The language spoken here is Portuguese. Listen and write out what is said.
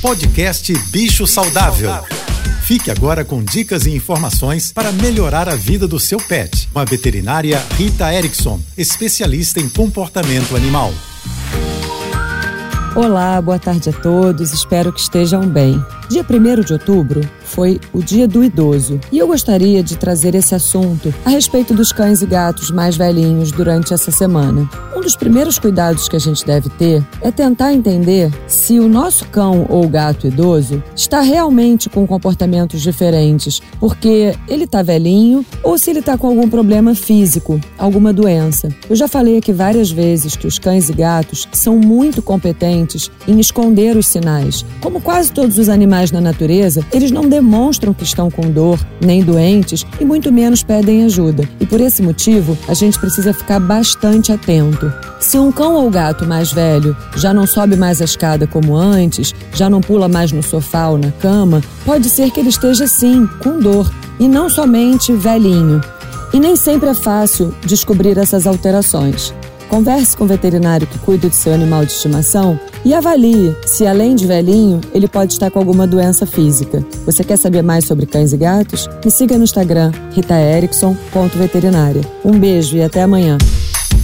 Podcast Bicho Saudável. Fique agora com dicas e informações para melhorar a vida do seu pet. Com a veterinária Rita Erickson, especialista em comportamento animal. Olá, boa tarde a todos, espero que estejam bem. Dia 1 de outubro foi o Dia do Idoso e eu gostaria de trazer esse assunto a respeito dos cães e gatos mais velhinhos durante essa semana. Um dos primeiros cuidados que a gente deve ter é tentar entender se o nosso cão ou gato idoso está realmente com comportamentos diferentes porque ele está velhinho ou se ele está com algum problema físico, alguma doença. Eu já falei aqui várias vezes que os cães e gatos são muito competentes em esconder os sinais. Como quase todos os animais na natureza, eles não demonstram que estão com dor, nem doentes e muito menos pedem ajuda. E por esse motivo, a gente precisa ficar bastante atento. Se um cão ou gato mais velho já não sobe mais a escada como antes, já não pula mais no sofá ou na cama, pode ser que ele esteja sim com dor e não somente velhinho. E nem sempre é fácil descobrir essas alterações. Converse com o veterinário que cuida do seu animal de estimação e avalie se, além de velhinho, ele pode estar com alguma doença física. Você quer saber mais sobre cães e gatos? Me siga no Instagram, ritaerickson.veterinária. Um beijo e até amanhã.